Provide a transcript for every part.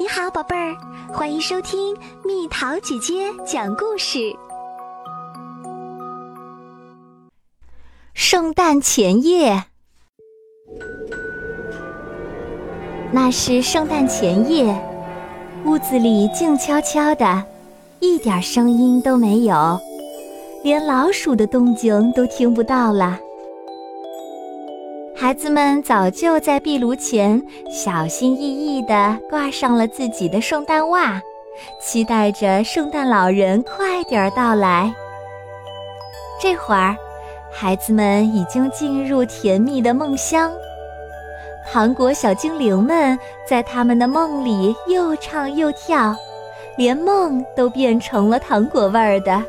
你好，宝贝儿，欢迎收听蜜桃姐姐讲故事。圣诞前夜，那是圣诞前夜，屋子里静悄悄的，一点声音都没有，连老鼠的动静都听不到了。孩子们早就在壁炉前小心翼翼地挂上了自己的圣诞袜，期待着圣诞老人快点儿到来。这会儿，孩子们已经进入甜蜜的梦乡，糖果小精灵们在他们的梦里又唱又跳，连梦都变成了糖果味儿的。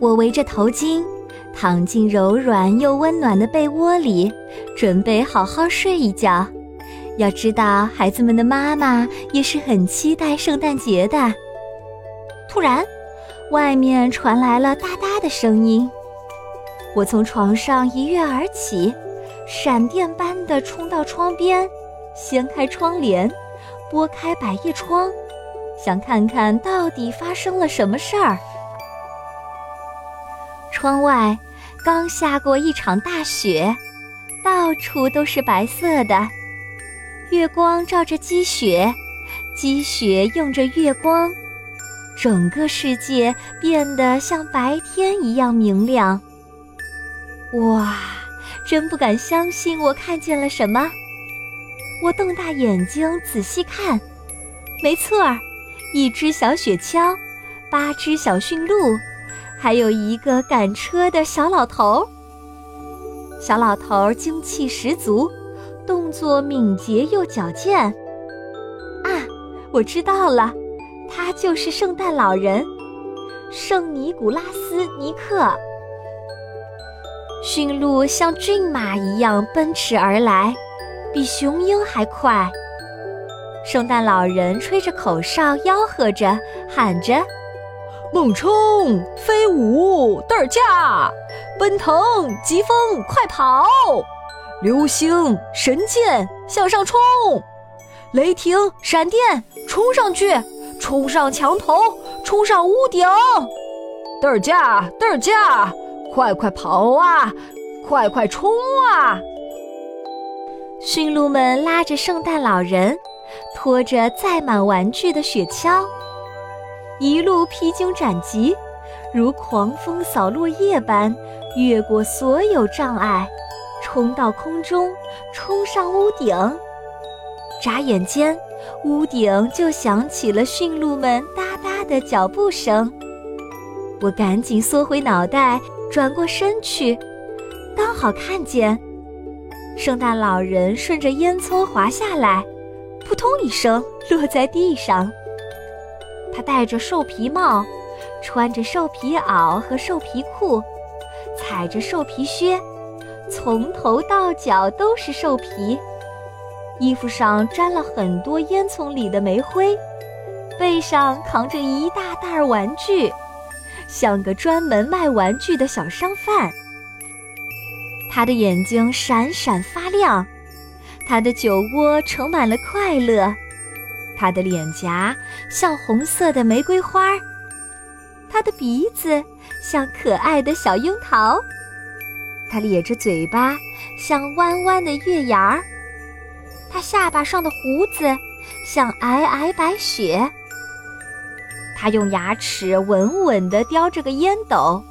我围着头巾。躺进柔软又温暖的被窝里，准备好好睡一觉。要知道，孩子们的妈妈也是很期待圣诞节的。突然，外面传来了哒哒的声音。我从床上一跃而起，闪电般的冲到窗边，掀开窗帘，拨开百叶窗，想看看到底发生了什么事儿。窗外刚下过一场大雪，到处都是白色的。月光照着积雪，积雪映着月光，整个世界变得像白天一样明亮。哇，真不敢相信我看见了什么！我瞪大眼睛仔细看，没错儿，一只小雪橇，八只小驯鹿。还有一个赶车的小老头。小老头精气十足，动作敏捷又矫健。啊，我知道了，他就是圣诞老人，圣尼古拉斯尼克。驯鹿像骏马一样奔驰而来，比雄鹰还快。圣诞老人吹着口哨，吆喝着，喊着。猛冲，飞舞，嘚儿驾，奔腾，疾风，快跑，流星，神箭，向上冲，雷霆，闪电，冲上去，冲上墙头，冲上屋顶，嘚儿驾，嘚儿驾，快快跑啊，快快冲啊！驯鹿们拉着圣诞老人，拖着载满玩具的雪橇。一路披荆斩棘，如狂风扫落叶般，越过所有障碍，冲到空中，冲上屋顶。眨眼间，屋顶就响起了驯鹿们哒哒的脚步声。我赶紧缩回脑袋，转过身去，刚好看见圣诞老人顺着烟囱滑下来，扑通一声落在地上。他戴着兽皮帽，穿着兽皮袄和兽皮裤，踩着兽皮靴，从头到脚都是兽皮。衣服上沾了很多烟囱里的煤灰，背上扛着一大袋玩具，像个专门卖玩具的小商贩。他的眼睛闪闪发亮，他的酒窝盛满了快乐。他的脸颊像红色的玫瑰花儿，他的鼻子像可爱的小樱桃，他咧着嘴巴像弯弯的月牙儿，他下巴上的胡子像皑皑白雪，他用牙齿稳稳地叼着个烟斗，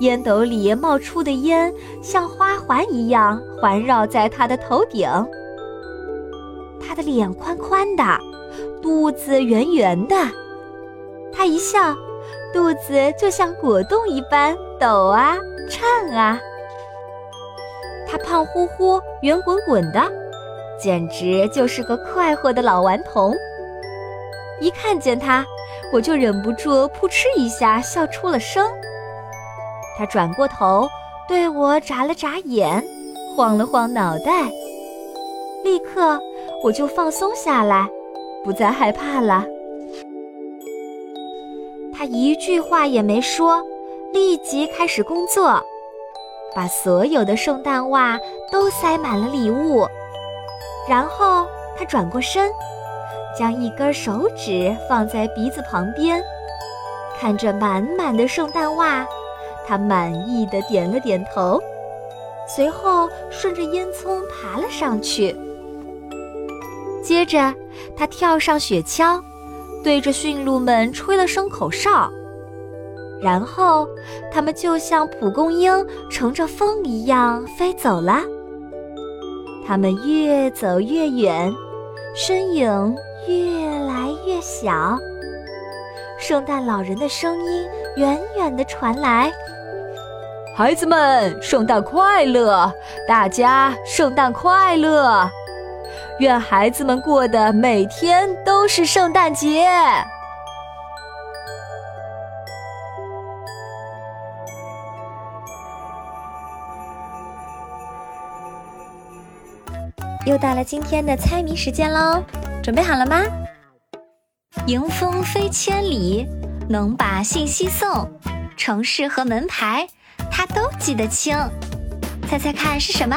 烟斗里冒出的烟像花环一样环绕在他的头顶，他的脸宽宽的。肚子圆圆的，他一笑，肚子就像果冻一般抖啊颤啊。他胖乎乎、圆滚滚的，简直就是个快活的老顽童。一看见他，我就忍不住扑哧一下笑出了声。他转过头对我眨了眨眼，晃了晃脑袋，立刻我就放松下来。不再害怕了。他一句话也没说，立即开始工作，把所有的圣诞袜都塞满了礼物。然后他转过身，将一根手指放在鼻子旁边，看着满满的圣诞袜，他满意的点了点头，随后顺着烟囱爬了上去。接着，他跳上雪橇，对着驯鹿们吹了声口哨，然后他们就像蒲公英乘着风一样飞走了。他们越走越远，身影越来越小。圣诞老人的声音远远地传来：“孩子们，圣诞快乐！大家圣诞快乐！愿孩子们过的每天都是圣诞节。”又到了今天的猜谜时间喽，准备好了吗？迎风飞千里，能把信息送，城市和门牌他都记得清，猜猜看是什么？